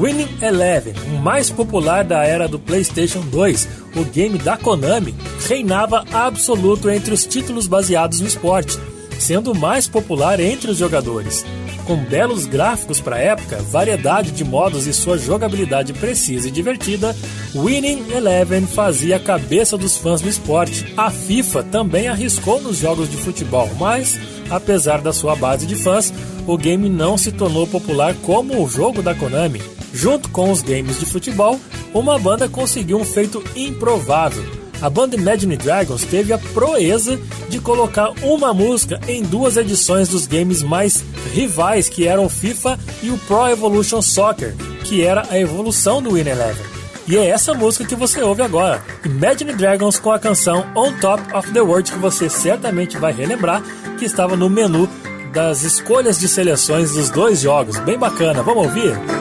Winning Eleven, o mais popular da era do PlayStation 2, o game da Konami, reinava absoluto entre os títulos baseados no esporte, sendo o mais popular entre os jogadores. Com belos gráficos para a época, variedade de modos e sua jogabilidade precisa e divertida, Winning Eleven fazia a cabeça dos fãs do esporte. A FIFA também arriscou nos jogos de futebol, mas, apesar da sua base de fãs, o game não se tornou popular como o jogo da Konami. Junto com os games de futebol, uma banda conseguiu um feito improvável a banda Imagine Dragons teve a proeza de colocar uma música em duas edições dos games mais rivais, que eram FIFA e o Pro Evolution Soccer, que era a evolução do Win Eleven. E é essa música que você ouve agora, Imagine Dragons com a canção On Top of the World, que você certamente vai relembrar que estava no menu das escolhas de seleções dos dois jogos. Bem bacana, vamos ouvir?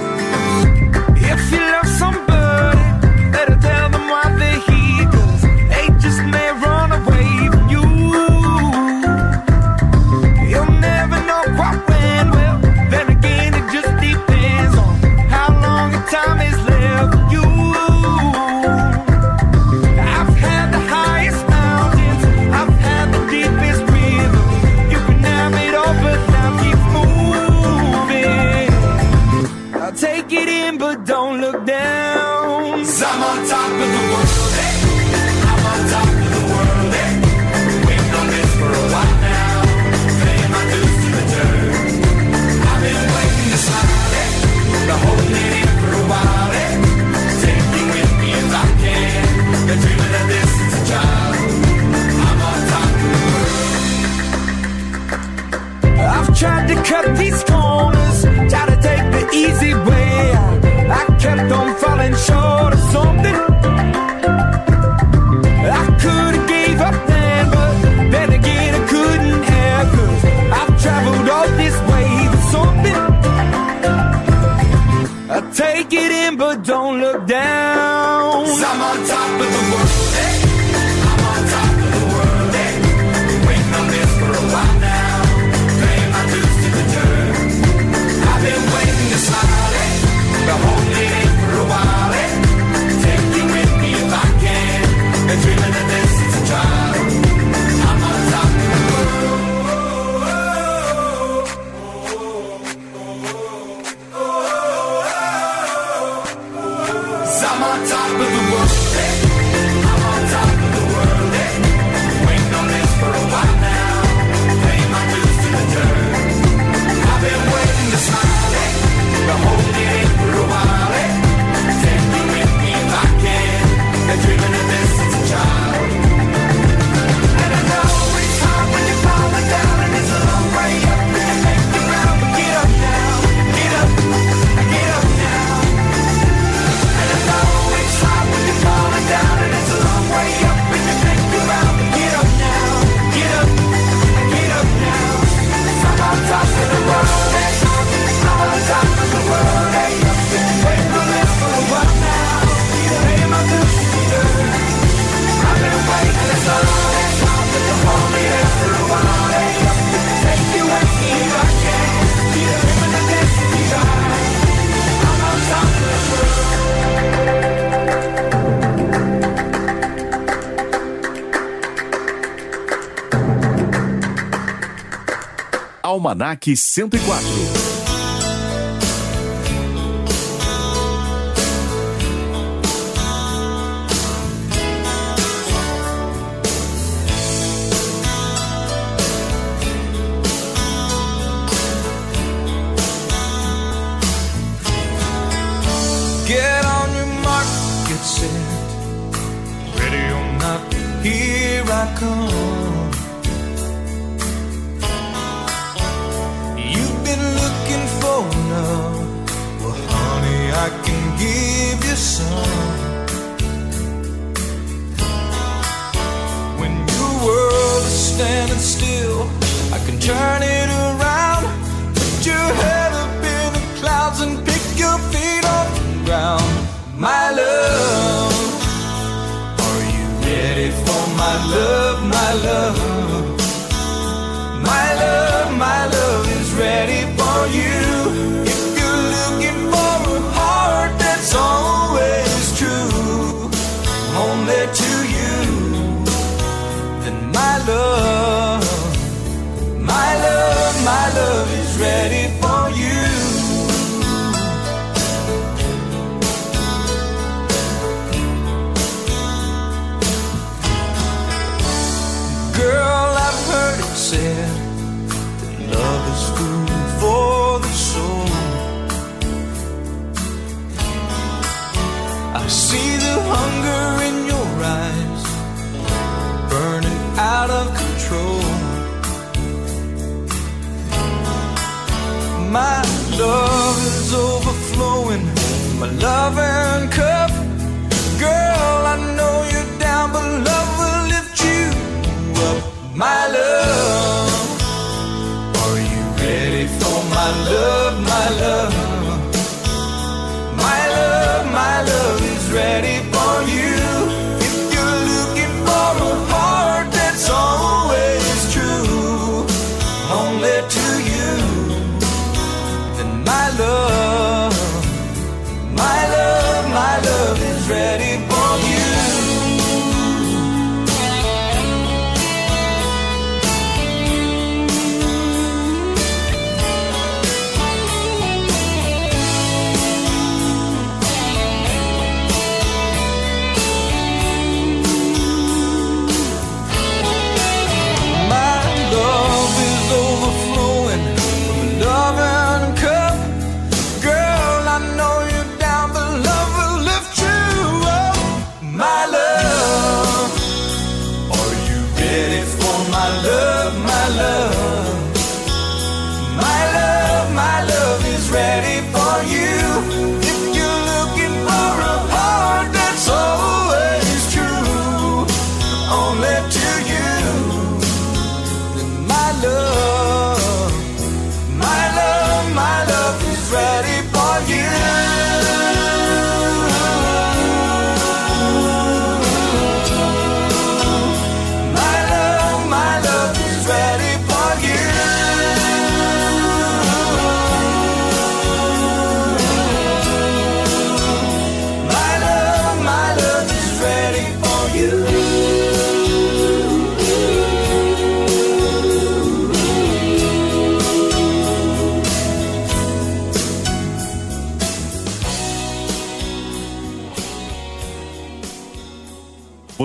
If kept Almanac 104.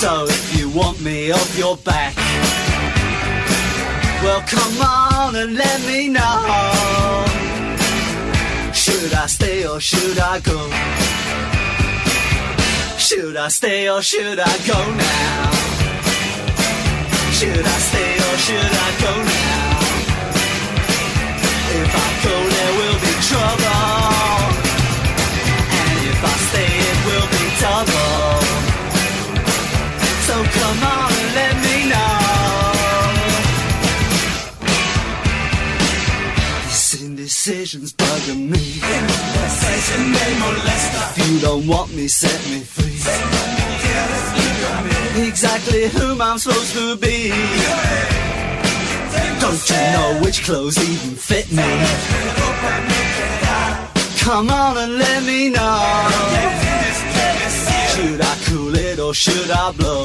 So if you want me off your back, well come on and let me know. Should I stay or should I go? Should I stay or should I go now? Should I stay or should I go now? If I go, there will be trouble. And if I stay, it will be double. So come on and let me know. These indecisions bugging me. If you don't want me, set me free. Exactly whom I'm supposed to be. Don't you know which clothes even fit me? Come on and let me know. Should I cool it or should I blow?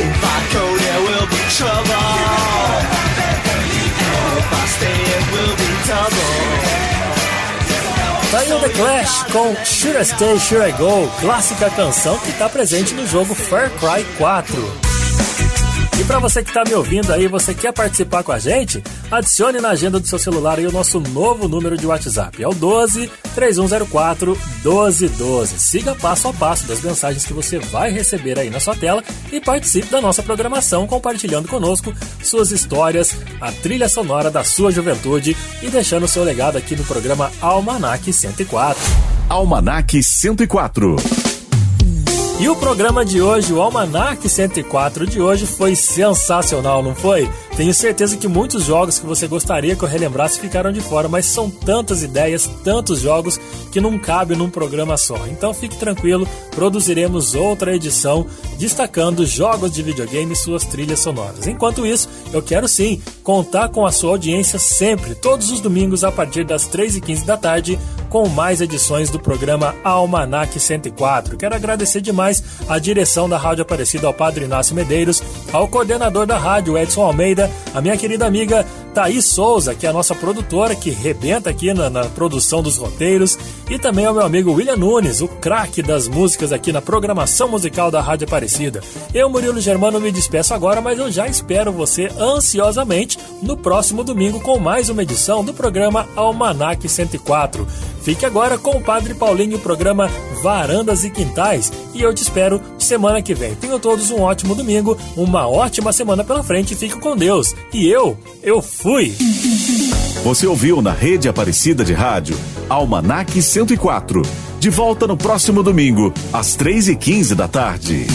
If I go, there will be trouble. And if I stay, it will be double. Tá aí o The Clash com Should I Stay, Should I Go, clássica canção que está presente no jogo Far Cry 4. E para você que está me ouvindo aí, você quer participar com a gente? Adicione na agenda do seu celular aí o nosso novo número de WhatsApp. É o 12 3104 1212. Siga passo a passo das mensagens que você vai receber aí na sua tela e participe da nossa programação compartilhando conosco suas histórias, a trilha sonora da sua juventude e deixando seu legado aqui no programa Almanac 104. Almanac 104. E o programa de hoje, o Almanac 104 de hoje, foi sensacional, não foi? Tenho certeza que muitos jogos que você gostaria que eu relembrasse ficaram de fora, mas são tantas ideias, tantos jogos que não cabe num programa só. Então fique tranquilo, produziremos outra edição destacando jogos de videogame e suas trilhas sonoras. Enquanto isso, eu quero sim contar com a sua audiência sempre, todos os domingos a partir das 3h15 da tarde, com mais edições do programa Almanac 104. Quero agradecer demais a direção da Rádio Aparecida ao Padre Inácio Medeiros, ao coordenador da rádio Edson Almeida, a minha querida amiga Thaís Souza, que é a nossa produtora, que rebenta aqui na, na produção dos roteiros, e também ao meu amigo William Nunes, o craque das músicas aqui na programação musical da Rádio Aparecida. Eu, Murilo Germano, me despeço agora, mas eu já espero você ansiosamente no próximo domingo com mais uma edição do programa Almanac 104. Fique agora com o Padre Paulinho o programa Varandas e Quintais. E eu te espero semana que vem. Tenham todos um ótimo domingo, uma ótima semana pela frente. Fique com Deus. E eu, eu fui! Você ouviu na Rede Aparecida de Rádio Almanac 104. De volta no próximo domingo, às 3h15 da tarde.